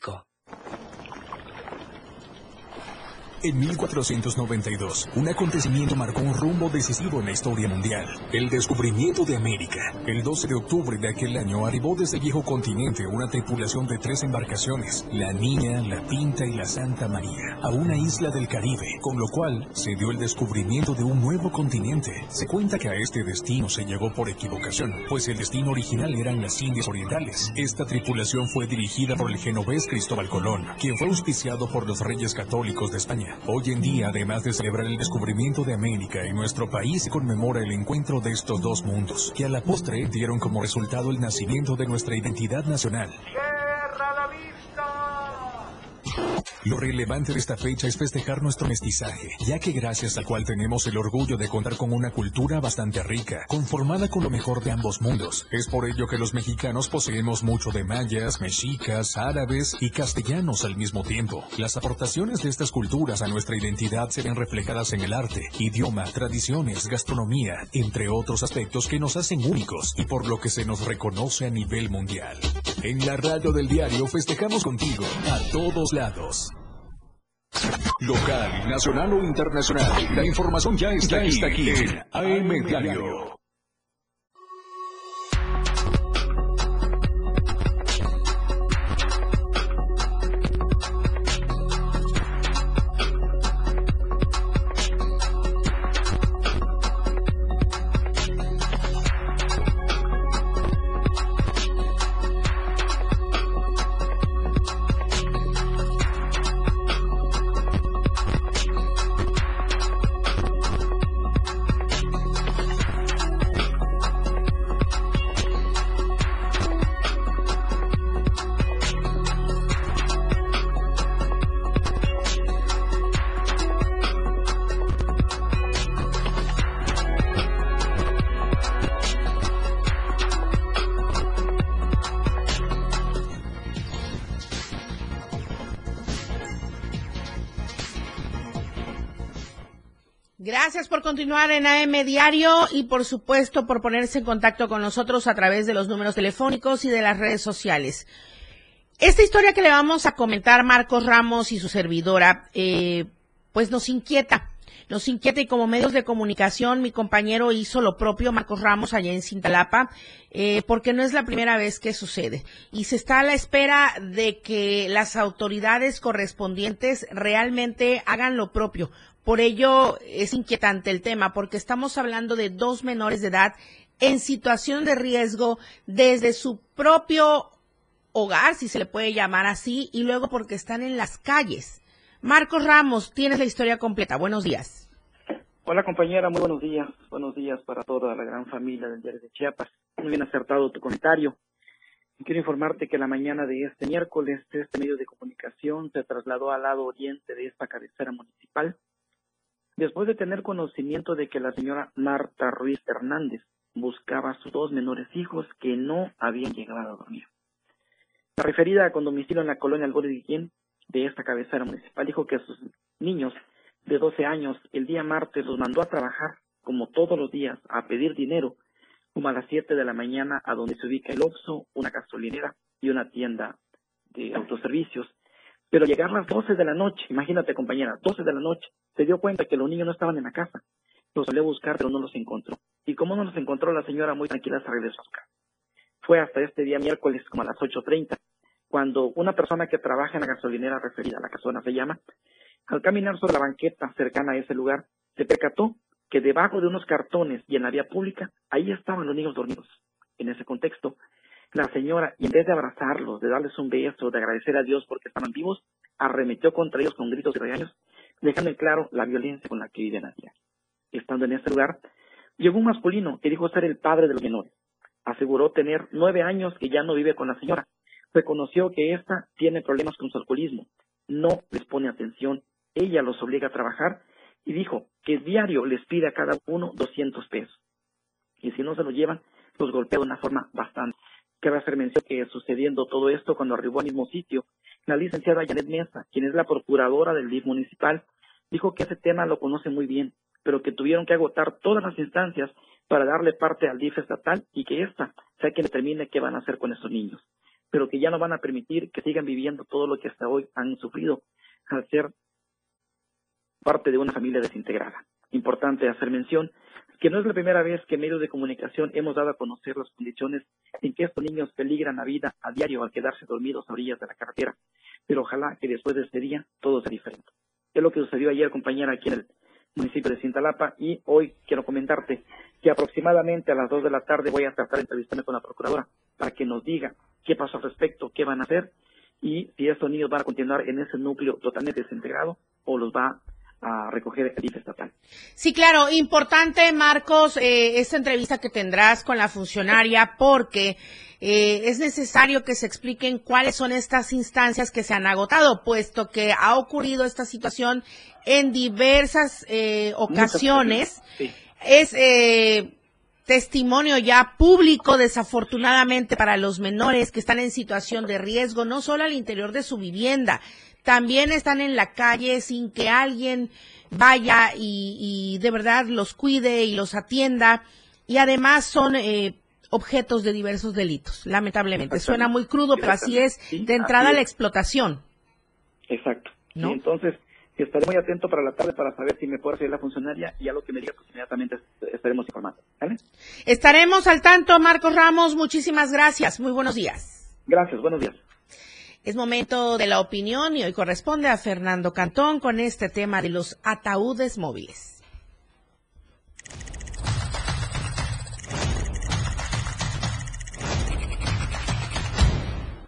Speaker 16: か。
Speaker 2: En 1492, un acontecimiento marcó un rumbo decisivo en la historia mundial, el descubrimiento de América. El 12 de octubre de aquel año arribó desde el viejo continente una tripulación de tres embarcaciones, la Niña, la Pinta y la Santa María, a una isla del Caribe, con lo cual se dio el descubrimiento de un nuevo continente. Se cuenta que a este destino se llegó por equivocación, pues el destino original eran las Indias Orientales. Esta tripulación fue dirigida por el genovés Cristóbal Colón, quien fue auspiciado por los reyes católicos de España. Hoy en día, además de celebrar el descubrimiento de América, en nuestro país se conmemora el encuentro de estos dos mundos, que a la postre dieron como resultado el nacimiento de nuestra identidad nacional. Lo relevante de esta fecha es festejar nuestro mestizaje, ya que gracias al cual tenemos el orgullo de contar con una cultura bastante rica, conformada con lo mejor de ambos mundos. Es por ello que los mexicanos poseemos mucho de mayas, mexicas, árabes y castellanos al mismo tiempo. Las aportaciones de estas culturas a nuestra identidad se ven reflejadas en el arte, idioma, tradiciones, gastronomía, entre otros aspectos que nos hacen únicos y por lo que se nos reconoce a nivel mundial. En la radio del diario festejamos contigo a todos lados. Local, nacional o internacional. La información ya está, aquí, está aquí en AM Diario.
Speaker 1: Continuar en AM Diario y por supuesto por ponerse en contacto con nosotros a través de los números telefónicos y de las redes sociales. Esta historia que le vamos a comentar Marcos Ramos y su servidora, eh, pues nos inquieta. Nos inquieta y como medios de comunicación mi compañero hizo lo propio, Marcos Ramos, allá en Cintalapa, eh, porque no es la primera vez que sucede. Y se está a la espera de que las autoridades correspondientes realmente hagan lo propio. Por ello es inquietante el tema, porque estamos hablando de dos menores de edad en situación de riesgo desde su propio hogar, si se le puede llamar así, y luego porque están en las calles. Marcos Ramos, tienes la historia completa. Buenos días.
Speaker 17: Hola compañera, muy buenos días. Buenos días para toda la gran familia del diario de Chiapas. Muy bien acertado tu comentario. Quiero informarte que la mañana de este miércoles este medio de comunicación se trasladó al lado oriente de esta cabecera municipal después de tener conocimiento de que la señora Marta Ruiz Hernández buscaba a sus dos menores hijos que no habían llegado a dormir. La referida con domicilio en la colonia Algodo de esta cabecera municipal dijo que sus niños de 12 años el día martes los mandó a trabajar como todos los días a pedir dinero como a las 7 de la mañana a donde se ubica el Oxxo, una gasolinera y una tienda de autoservicios. Pero llegar a las 12 de la noche, imagínate compañera, 12 de la noche, se dio cuenta que los niños no estaban en la casa. Los salió a buscar, pero no los encontró. Y como no los encontró, la señora muy tranquila se regresó a su casa. Fue hasta este día miércoles como a las 8.30 cuando una persona que trabaja en la gasolinera referida a la casona se llama, al caminar sobre la banqueta cercana a ese lugar, se percató que debajo de unos cartones y en la vía pública, ahí estaban los niños dormidos. En ese contexto, la señora, en vez de abrazarlos, de darles un beso, de agradecer a Dios porque estaban vivos, arremetió contra ellos con gritos y regaños, dejando en claro la violencia con la que viven a día. Estando en ese lugar, llegó un masculino que dijo ser el padre de los menores. Aseguró tener nueve años que ya no vive con la señora, reconoció que ésta tiene problemas con su alcoholismo, no les pone atención, ella los obliga a trabajar y dijo que diario les pide a cada uno 200 pesos. Y si no se lo llevan, los golpea de una forma bastante. Cabe hacer mención que sucediendo todo esto, cuando arribó al mismo sitio, la licenciada Janet Mesa, quien es la procuradora del DIF municipal, dijo que ese tema lo conoce muy bien, pero que tuvieron que agotar todas las instancias para darle parte al DIF estatal y que ésta sea quien determine qué van a hacer con esos niños pero que ya no van a permitir que sigan viviendo todo lo que hasta hoy han sufrido al ser parte de una familia desintegrada. Importante hacer mención que no es la primera vez que medios de comunicación hemos dado a conocer las condiciones en que estos niños peligran la vida a diario al quedarse dormidos a orillas de la carretera, pero ojalá que después de este día todo sea diferente. Es lo que sucedió ayer, compañera, aquí en el municipio de Cintalapa y hoy quiero comentarte que aproximadamente a las dos de la tarde voy a tratar entrevistarme con la procuradora para que nos diga qué pasó al respecto, qué van a hacer y si estos niños van a continuar en ese núcleo totalmente desintegrado o los va a recoger el IFE estatal.
Speaker 1: Sí, claro, importante, Marcos, eh, esta entrevista que tendrás con la funcionaria, porque eh, es necesario que se expliquen cuáles son estas instancias que se han agotado, puesto que ha ocurrido esta situación en diversas eh, ocasiones. Es eh, testimonio ya público, desafortunadamente, para los menores que están en situación de riesgo, no solo al interior de su vivienda, también están en la calle sin que alguien vaya y, de verdad los cuide y los atienda. Y además son eh, objetos de diversos delitos, lamentablemente. Suena muy crudo, pero así es de entrada la explotación.
Speaker 17: Exacto. ¿No? entonces, estaré muy atento para la tarde para saber si me puede hacer la funcionaria y a lo que me diga, pues inmediatamente estaremos informando. ¿vale?
Speaker 1: Estaremos al tanto, Marcos Ramos. Muchísimas gracias. Muy buenos días.
Speaker 17: Gracias, buenos días.
Speaker 1: Es momento de la opinión y hoy corresponde a Fernando Cantón con este tema de los ataúdes móviles.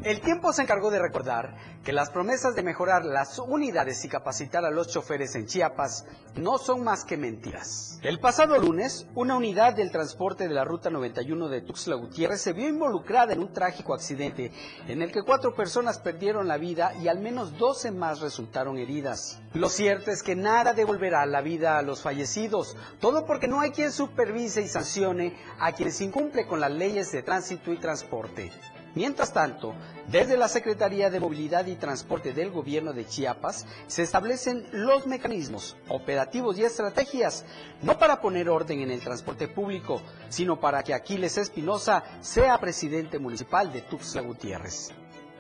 Speaker 16: El tiempo se encargó de recordar que las promesas de mejorar las unidades y capacitar a los choferes en Chiapas no son más que mentiras. El pasado lunes, una unidad del transporte de la Ruta 91 de Tuxtla Gutiérrez se vio involucrada en un trágico accidente en el que cuatro personas perdieron la vida y al menos 12 más resultaron heridas. Lo cierto es que nada devolverá la vida a los fallecidos, todo porque no hay quien supervise y sancione a quienes incumplen con las leyes de tránsito y transporte. Mientras tanto, desde la Secretaría de Movilidad y Transporte del Gobierno de Chiapas se establecen los mecanismos operativos y estrategias, no para poner orden en el transporte público, sino para que Aquiles Espinosa sea presidente municipal de Tuxtla Gutiérrez.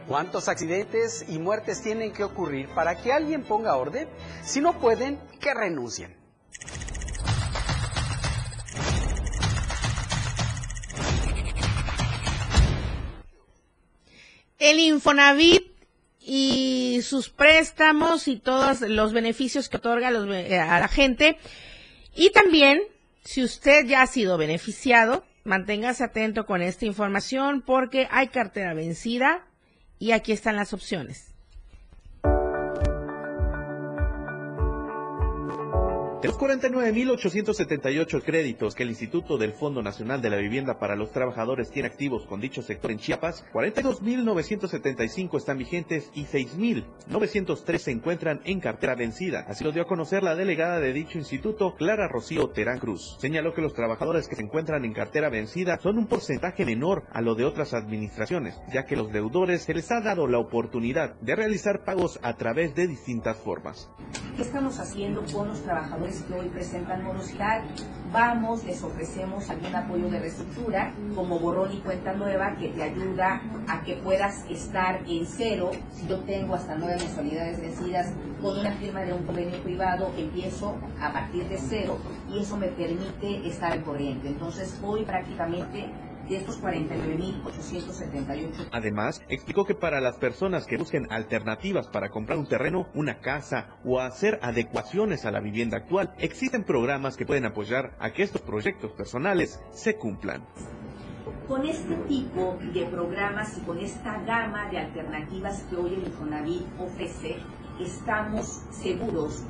Speaker 16: ¿Cuántos accidentes y muertes tienen que ocurrir para que alguien ponga orden? Si no pueden, que renuncien.
Speaker 1: El Infonavit y sus préstamos y todos los beneficios que otorga eh, a la gente. Y también, si usted ya ha sido beneficiado, manténgase atento con esta información porque hay cartera vencida y aquí están las opciones.
Speaker 18: De los 49.878 créditos que el Instituto del Fondo Nacional de la Vivienda para los Trabajadores tiene activos con dicho sector en Chiapas, 42.975 están vigentes y 6.903 se encuentran en cartera vencida. Así lo dio a conocer la delegada de dicho instituto, Clara Rocío Terán Cruz. Señaló que los trabajadores que se encuentran en cartera vencida son un porcentaje menor a lo de otras administraciones, ya que los deudores se les ha dado la oportunidad de realizar pagos a través de distintas formas.
Speaker 19: ¿Qué estamos haciendo con los trabajadores? Que hoy presentan morosidad, vamos, les ofrecemos algún apoyo de reestructura, como borrón y cuenta nueva, que te ayuda a que puedas estar en cero. Si yo tengo hasta nueve mensualidades vencidas con una firma de un convenio privado, empiezo a partir de cero y eso me permite estar al corriente. Entonces, hoy prácticamente de estos 49.878.
Speaker 18: Además, explicó que para las personas que busquen alternativas para comprar un terreno, una casa o hacer adecuaciones a la vivienda actual, existen programas que pueden apoyar a que estos proyectos personales se cumplan.
Speaker 19: Con este tipo de programas y con esta gama de alternativas que hoy el Infonavit ofrece, estamos seguros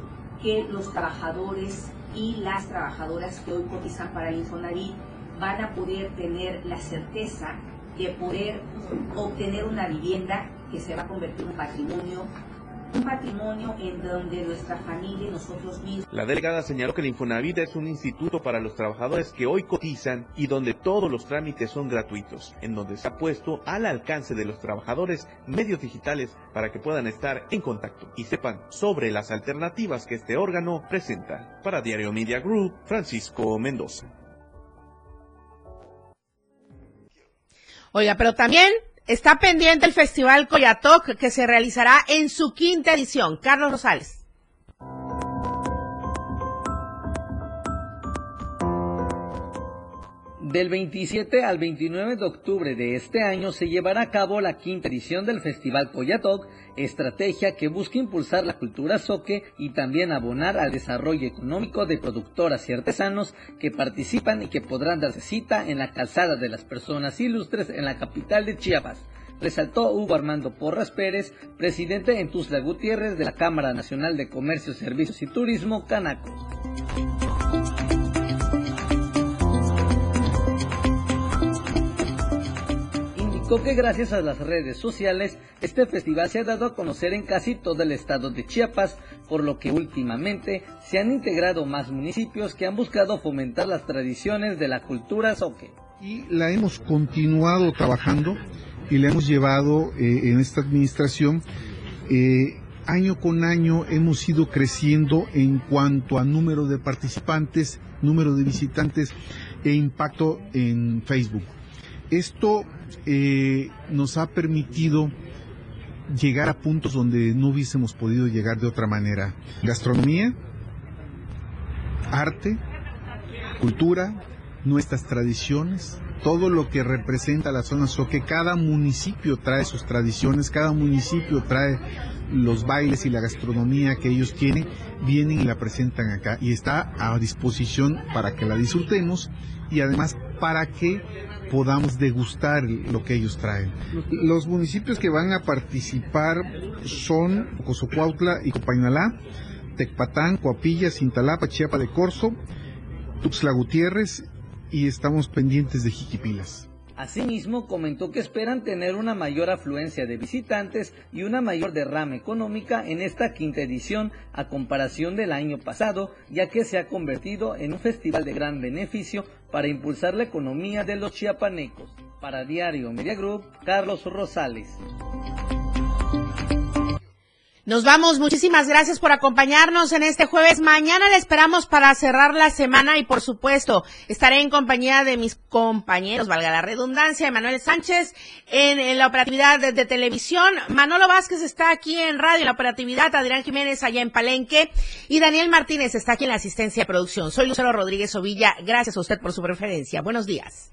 Speaker 19: que los trabajadores y las trabajadoras que hoy cotizan para el Infonavit van a poder tener la certeza de poder obtener una vivienda que se va a convertir en un patrimonio un patrimonio en donde nuestra familia y nosotros mismos.
Speaker 18: La delegada señaló que el Infonavit es un instituto para los trabajadores que hoy cotizan y donde todos los trámites son gratuitos, en donde se ha puesto al alcance de los trabajadores medios digitales para que puedan estar en contacto y sepan sobre las alternativas que este órgano presenta. Para Diario Media Group, Francisco Mendoza.
Speaker 1: Oiga, pero también está pendiente el Festival Coyatoc que se realizará en su quinta edición. Carlos Rosales.
Speaker 16: Del 27 al 29 de octubre de este año se llevará a cabo la quinta edición del Festival Coyatoc, estrategia que busca impulsar la cultura soque y también abonar al desarrollo económico de productoras y artesanos que participan y que podrán darse cita en la calzada de las personas ilustres en la capital de Chiapas resaltó Hugo Armando Porras Pérez, presidente en Tuzla Gutiérrez de la Cámara Nacional de Comercio, Servicios y Turismo, Que gracias a las redes sociales este festival se ha dado a conocer en casi todo el estado de Chiapas, por lo que últimamente se han integrado más municipios que han buscado fomentar las tradiciones de la cultura soque.
Speaker 20: Y la hemos continuado trabajando y la hemos llevado eh, en esta administración. Eh, año con año hemos ido creciendo en cuanto a número de participantes, número de visitantes e impacto en Facebook. Esto nos ha permitido llegar a puntos donde no hubiésemos podido llegar de otra manera. Gastronomía, arte, cultura, nuestras tradiciones, todo lo que representa la zona que Cada municipio trae sus tradiciones, cada municipio trae los bailes y la gastronomía que ellos tienen, vienen y la presentan acá y está a disposición para que la disfrutemos y además para que podamos degustar lo que ellos traen. Los municipios que van a participar son Cozocuautla y Copainalá, Tecpatán, Coapilla, Cintalapa, Chiapa de Corzo, Tuxtla Gutiérrez y estamos pendientes de Jiquipilas.
Speaker 16: Asimismo, comentó que esperan tener una mayor afluencia de visitantes y una mayor derrama económica en esta quinta edición a comparación del año pasado, ya que se ha convertido en un festival de gran beneficio para impulsar la economía de los chiapanecos.
Speaker 21: Para Diario Media Group, Carlos Rosales.
Speaker 1: Nos vamos, muchísimas gracias por acompañarnos en este jueves. Mañana le esperamos para cerrar la semana y por supuesto estaré en compañía de mis compañeros, valga la redundancia, Manuel Sánchez en, la operatividad de, televisión, Manolo Vázquez está aquí en radio en la operatividad, Adrián Jiménez allá en Palenque y Daniel Martínez está aquí en la asistencia de producción. Soy Lucero Rodríguez Ovilla, gracias a usted por su preferencia. Buenos días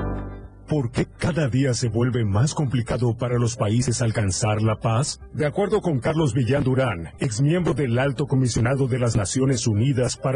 Speaker 22: ¿Por qué cada día se vuelve más complicado para los países alcanzar la paz? De acuerdo con Carlos Villán Durán, exmiembro del Alto Comisionado de las Naciones Unidas para